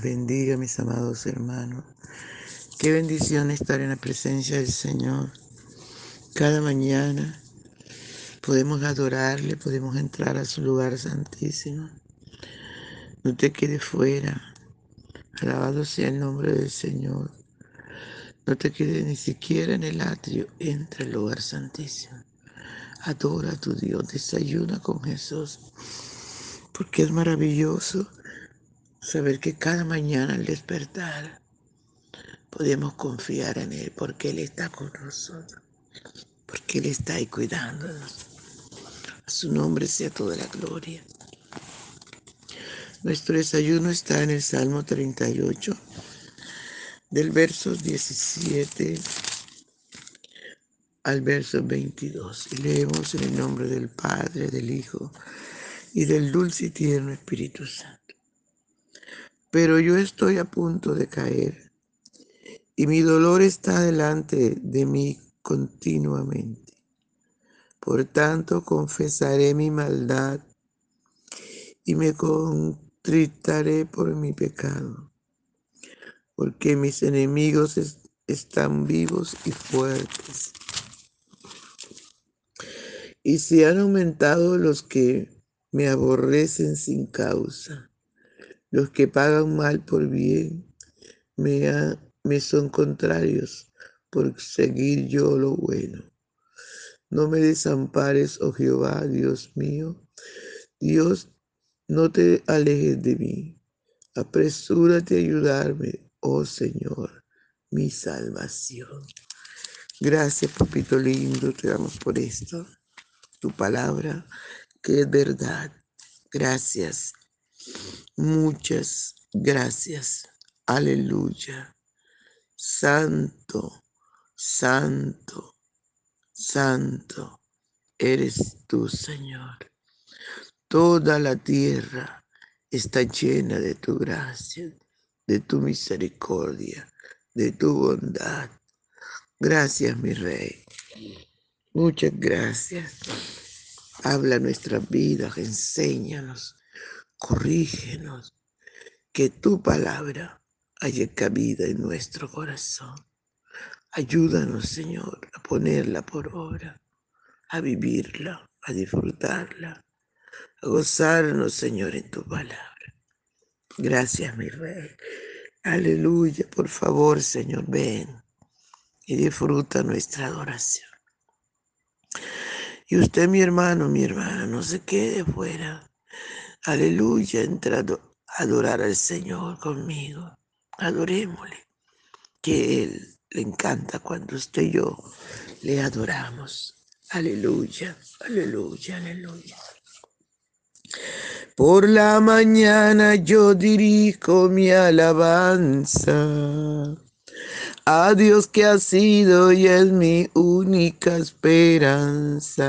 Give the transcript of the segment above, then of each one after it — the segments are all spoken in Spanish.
bendiga, mis amados hermanos. Qué bendición estar en la presencia del Señor. Cada mañana podemos adorarle, podemos entrar a su lugar santísimo. No te quedes fuera. Alabado sea el nombre del Señor. No te quedes ni siquiera en el atrio. Entra al lugar santísimo. Adora a tu Dios. Desayuna con Jesús. Porque es maravilloso saber que cada mañana al despertar podemos confiar en Él porque Él está con nosotros, porque Él está ahí cuidándonos. A su nombre sea toda la gloria. Nuestro desayuno está en el Salmo 38, del verso 17 al verso 22. Y leemos en el nombre del Padre, del Hijo y del dulce y tierno Espíritu Santo pero yo estoy a punto de caer y mi dolor está delante de mí continuamente. Por tanto, confesaré mi maldad y me contritaré por mi pecado, porque mis enemigos están vivos y fuertes. Y se han aumentado los que me aborrecen sin causa. Los que pagan mal por bien me, son contrarios por seguir yo lo bueno. No me desampares, oh Jehová, Dios mío. Dios, no te alejes de mí. Apresúrate a ayudarme, oh Señor, mi salvación. Gracias, papito lindo, te damos por esto, tu palabra, que es verdad. Gracias. Muchas gracias. Aleluya. Santo, santo, santo eres tú, Señor. Toda la tierra está llena de tu gracia, de tu misericordia, de tu bondad. Gracias, mi Rey. Muchas gracias. Habla nuestra vida, enséñanos corrígenos, que tu palabra haya cabida en nuestro corazón. Ayúdanos, Señor, a ponerla por obra, a vivirla, a disfrutarla, a gozarnos, Señor, en tu palabra. Gracias, mi Rey. Aleluya. Por favor, Señor, ven y disfruta nuestra adoración. Y usted, mi hermano, mi hermana, no se quede fuera Aleluya, entrado a adorar al Señor conmigo. Adorémosle, que Él le encanta cuando usted y yo le adoramos. Aleluya, aleluya, aleluya. Por la mañana yo dirijo mi alabanza a Dios que ha sido y es mi única esperanza.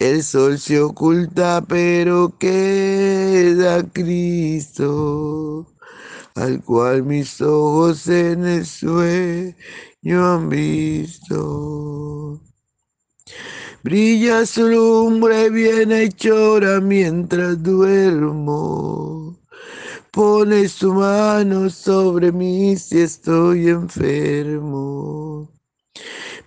El sol se oculta, pero queda Cristo, al cual mis ojos en el sueño han visto. Brilla su lumbre bienhechora mientras duermo. Pone su mano sobre mí si estoy enfermo.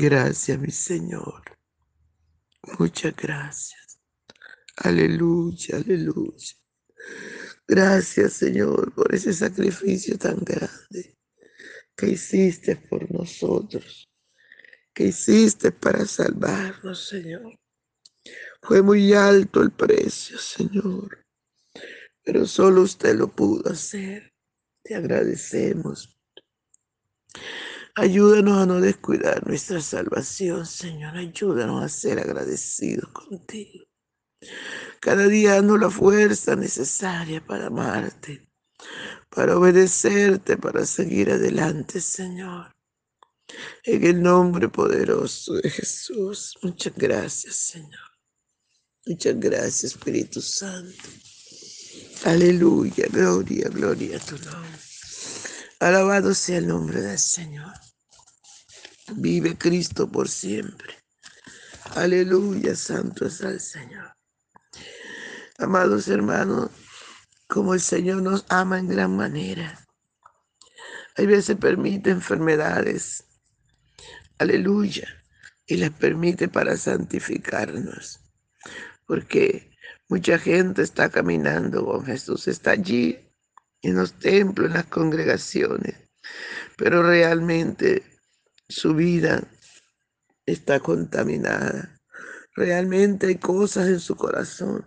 Gracias, mi Señor. Muchas gracias. Aleluya, aleluya. Gracias, Señor, por ese sacrificio tan grande que hiciste por nosotros que hiciste para salvarnos, Señor. Fue muy alto el precio, Señor, pero solo usted lo pudo hacer. Te agradecemos. Ayúdanos a no descuidar nuestra salvación, Señor. Ayúdanos a ser agradecidos contigo. Cada día danos la fuerza necesaria para amarte, para obedecerte, para seguir adelante, Señor. En el nombre poderoso de Jesús. Muchas gracias, Señor. Muchas gracias, Espíritu Santo. Aleluya, gloria, gloria a tu nombre. Alabado sea el nombre del Señor. Vive Cristo por siempre. Aleluya, santo es el Señor. Amados hermanos, como el Señor nos ama en gran manera, hay veces permite enfermedades, aleluya, y las permite para santificarnos, porque mucha gente está caminando con Jesús, está allí en los templos, en las congregaciones, pero realmente su vida está contaminada. Realmente hay cosas en su corazón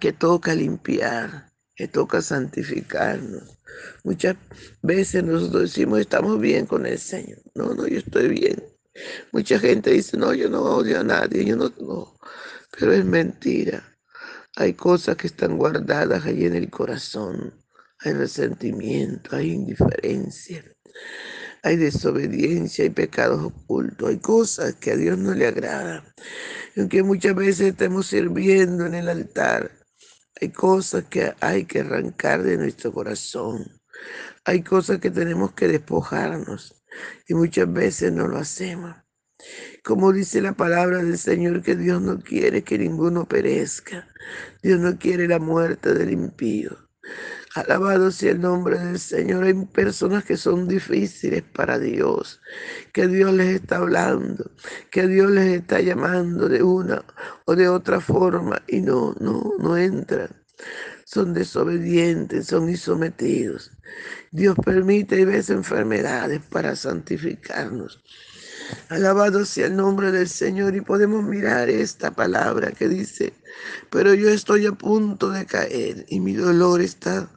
que toca limpiar, que toca santificarnos. Muchas veces nosotros decimos, estamos bien con el Señor. No, no, yo estoy bien. Mucha gente dice, no, yo no odio a nadie, yo no, no. Pero es mentira. Hay cosas que están guardadas ahí en el corazón. Hay resentimiento, hay indiferencia, hay desobediencia, hay pecados ocultos, hay cosas que a Dios no le agradan. aunque muchas veces estemos sirviendo en el altar, hay cosas que hay que arrancar de nuestro corazón. Hay cosas que tenemos que despojarnos y muchas veces no lo hacemos. Como dice la palabra del Señor, que Dios no quiere que ninguno perezca. Dios no quiere la muerte del impío. Alabado sea el nombre del Señor. Hay personas que son difíciles para Dios, que Dios les está hablando, que Dios les está llamando de una o de otra forma y no, no, no entran. Son desobedientes, son insometidos. Dios permite y ves enfermedades para santificarnos. Alabado sea el nombre del Señor y podemos mirar esta palabra que dice, pero yo estoy a punto de caer y mi dolor está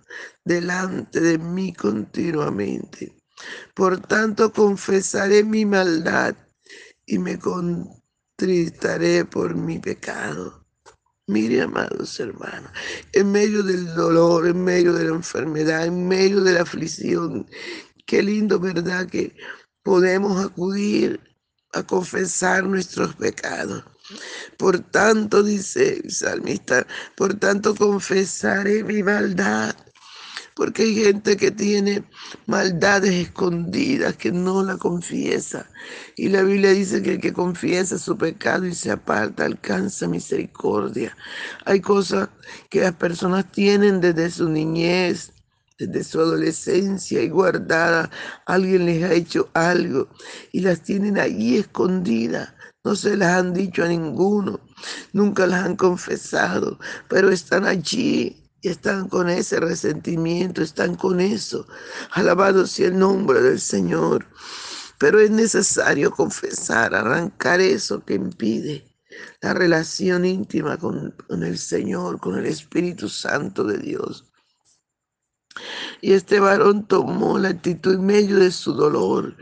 delante de mí continuamente. Por tanto, confesaré mi maldad y me contristaré por mi pecado. Mire, amados hermanos, en medio del dolor, en medio de la enfermedad, en medio de la aflicción, qué lindo, ¿verdad? Que podemos acudir a confesar nuestros pecados. Por tanto, dice salmista, por tanto confesaré mi maldad porque hay gente que tiene maldades escondidas, que no la confiesa. Y la Biblia dice que el que confiesa su pecado y se aparta alcanza misericordia. Hay cosas que las personas tienen desde su niñez, desde su adolescencia y guardadas. Alguien les ha hecho algo y las tienen allí escondidas. No se las han dicho a ninguno, nunca las han confesado, pero están allí y están con ese resentimiento, están con eso. Alabado sea el nombre del Señor. Pero es necesario confesar, arrancar eso que impide la relación íntima con, con el Señor, con el Espíritu Santo de Dios. Y este varón tomó la actitud en medio de su dolor.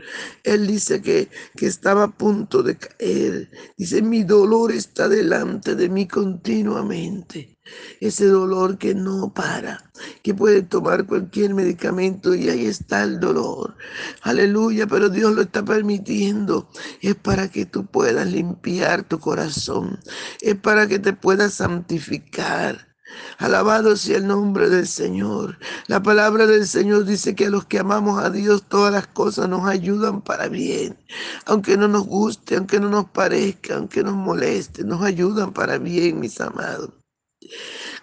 Él dice que, que estaba a punto de caer. Dice, mi dolor está delante de mí continuamente. Ese dolor que no para, que puede tomar cualquier medicamento y ahí está el dolor. Aleluya, pero Dios lo está permitiendo. Es para que tú puedas limpiar tu corazón. Es para que te puedas santificar Alabado sea el nombre del Señor. La palabra del Señor dice que a los que amamos a Dios todas las cosas nos ayudan para bien. Aunque no nos guste, aunque no nos parezca, aunque nos moleste, nos ayudan para bien, mis amados.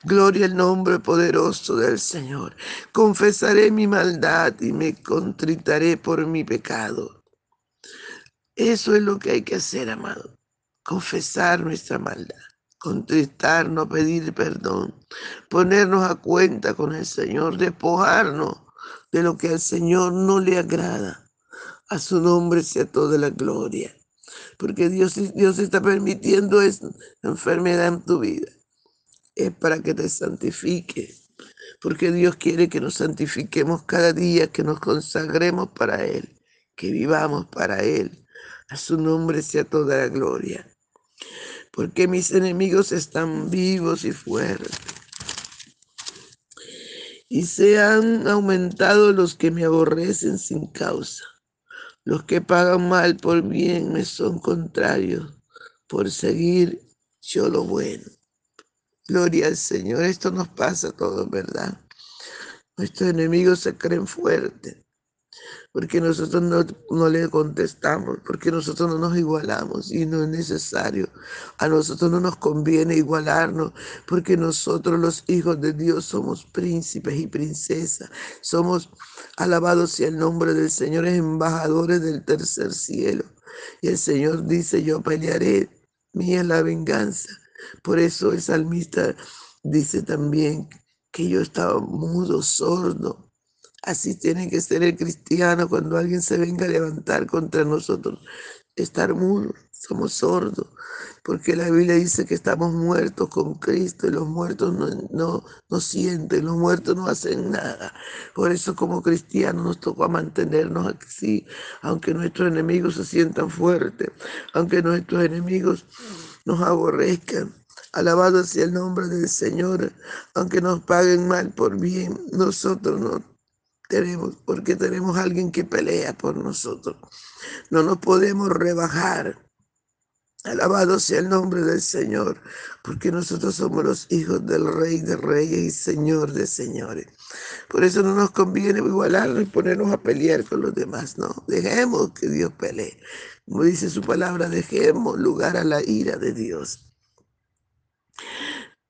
Gloria al nombre poderoso del Señor. Confesaré mi maldad y me contritaré por mi pecado. Eso es lo que hay que hacer, amado. Confesar nuestra maldad contristarnos, pedir perdón, ponernos a cuenta con el Señor, despojarnos de lo que al Señor no le agrada. A su nombre sea toda la gloria. Porque Dios, Dios está permitiendo esta enfermedad en tu vida. Es para que te santifique. Porque Dios quiere que nos santifiquemos cada día, que nos consagremos para Él, que vivamos para Él. A su nombre sea toda la gloria porque mis enemigos están vivos y fuertes. Y se han aumentado los que me aborrecen sin causa. Los que pagan mal por bien me son contrarios por seguir yo lo bueno. Gloria al Señor. Esto nos pasa a todos, ¿verdad? Nuestros enemigos se creen fuertes porque nosotros no, le contestamos, porque nosotros no nos igualamos y no es necesario. A nosotros no nos conviene igualarnos, porque nosotros los hijos de Dios somos príncipes y princesas, somos alabados sea el nombre del Señor, es embajadores del tercer cielo. Y el Señor dice, yo pelearé, mía es la venganza. Por eso el salmista dice también que yo estaba mudo, sordo, Así tiene que ser el cristiano cuando alguien se venga a levantar contra nosotros. Estar mudo, somos sordos, porque la Biblia dice que estamos muertos con Cristo y los muertos no, no, no sienten, los muertos no hacen nada. Por eso como cristianos nos tocó mantenernos así, aunque nuestros enemigos se sientan fuertes, aunque nuestros enemigos nos aborrezcan. Alabado sea el nombre del Señor, aunque nos paguen mal por bien, nosotros no tenemos, porque tenemos alguien que pelea por nosotros. No nos podemos rebajar. Alabado sea el nombre del Señor, porque nosotros somos los hijos del Rey de Reyes y Señor de Señores. Por eso no nos conviene igualarnos y ponernos a pelear con los demás, no. Dejemos que Dios pelee. Como dice su palabra, dejemos lugar a la ira de Dios.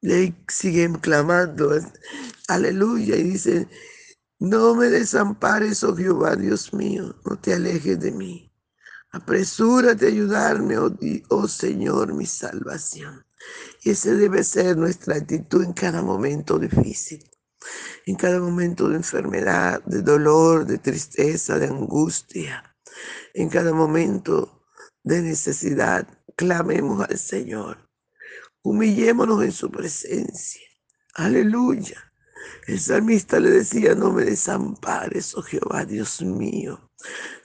Le siguen clamando, aleluya, y dicen, no me desampares, oh Jehová, Dios mío, no te alejes de mí. Apresúrate a ayudarme, oh, oh Señor, mi salvación. Y esa debe ser nuestra actitud en cada momento difícil, en cada momento de enfermedad, de dolor, de tristeza, de angustia, en cada momento de necesidad. Clamemos al Señor. Humillémonos en su presencia. Aleluya. El salmista le decía, no me desampares, oh Jehová, Dios mío,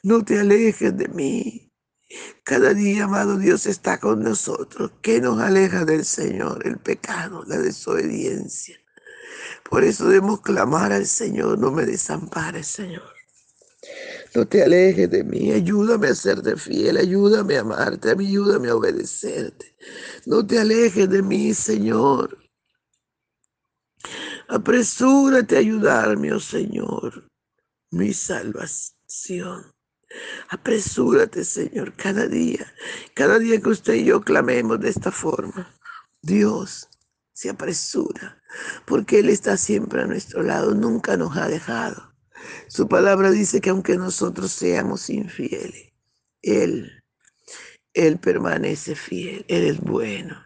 no te alejes de mí. Cada día, amado Dios, está con nosotros. ¿Qué nos aleja del Señor? El pecado, la desobediencia. Por eso debemos clamar al Señor, no me desampares, Señor. No te alejes de mí, ayúdame a serte fiel, ayúdame a amarte, ayúdame a obedecerte. No te alejes de mí, Señor. Apresúrate a ayudarme, oh Señor, mi salvación. Apresúrate, Señor, cada día, cada día que usted y yo clamemos de esta forma. Dios se apresura, porque Él está siempre a nuestro lado, nunca nos ha dejado. Su palabra dice que aunque nosotros seamos infieles, Él, Él permanece fiel, Él es bueno.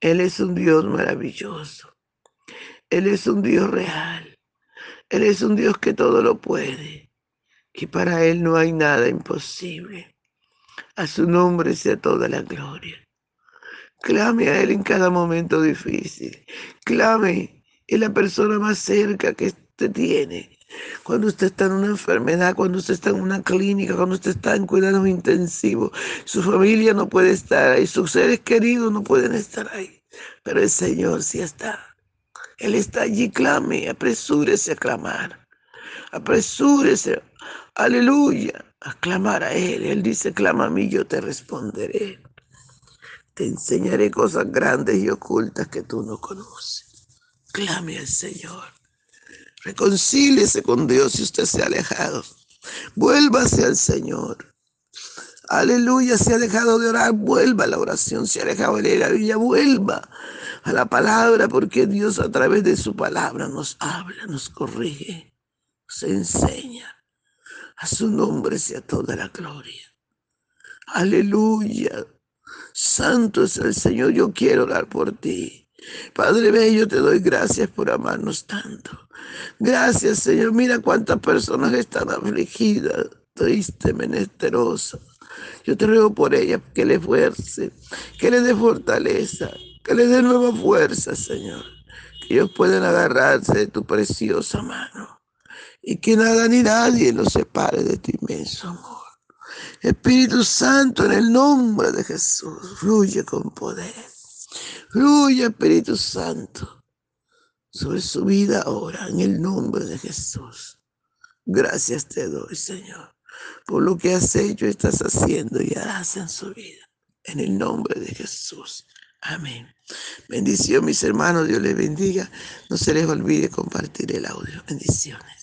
Él es un Dios maravilloso. Él es un Dios real. Él es un Dios que todo lo puede y para Él no hay nada imposible. A su nombre sea toda la gloria. Clame a Él en cada momento difícil. Clame en la persona más cerca que usted tiene. Cuando usted está en una enfermedad, cuando usted está en una clínica, cuando usted está en cuidados intensivos, su familia no puede estar ahí, sus seres queridos no pueden estar ahí, pero el Señor sí está. Él está allí, clame, apresúrese a clamar, apresúrese aleluya, a clamar a Él. Él dice, clama a mí, yo te responderé. Te enseñaré cosas grandes y ocultas que tú no conoces. Clame al Señor. Reconcíliese con Dios si usted se ha alejado. Vuélvase al Señor. Aleluya, se ha dejado de orar, vuelva a la oración, se ha dejado de leer la Biblia, vuelva a la palabra, porque Dios a través de su palabra nos habla, nos corrige, nos enseña. A su nombre sea toda la gloria. Aleluya. Santo es el Señor. Yo quiero orar por ti. Padre bello, te doy gracias por amarnos tanto. Gracias, Señor. Mira cuántas personas están afligidas, triste, menesterosa. Yo te ruego por ellas que le fuerce, que le dé fortaleza, que le dé nueva fuerza, Señor. Que ellos puedan agarrarse de tu preciosa mano y que nada ni nadie nos separe de tu inmenso amor. Espíritu Santo, en el nombre de Jesús, fluye con poder. Fluye, Espíritu Santo, sobre su vida ahora, en el nombre de Jesús. Gracias te doy, Señor, por lo que has hecho, estás haciendo y harás en su vida. En el nombre de Jesús. Amén. Bendición, mis hermanos. Dios les bendiga. No se les olvide compartir el audio. Bendiciones.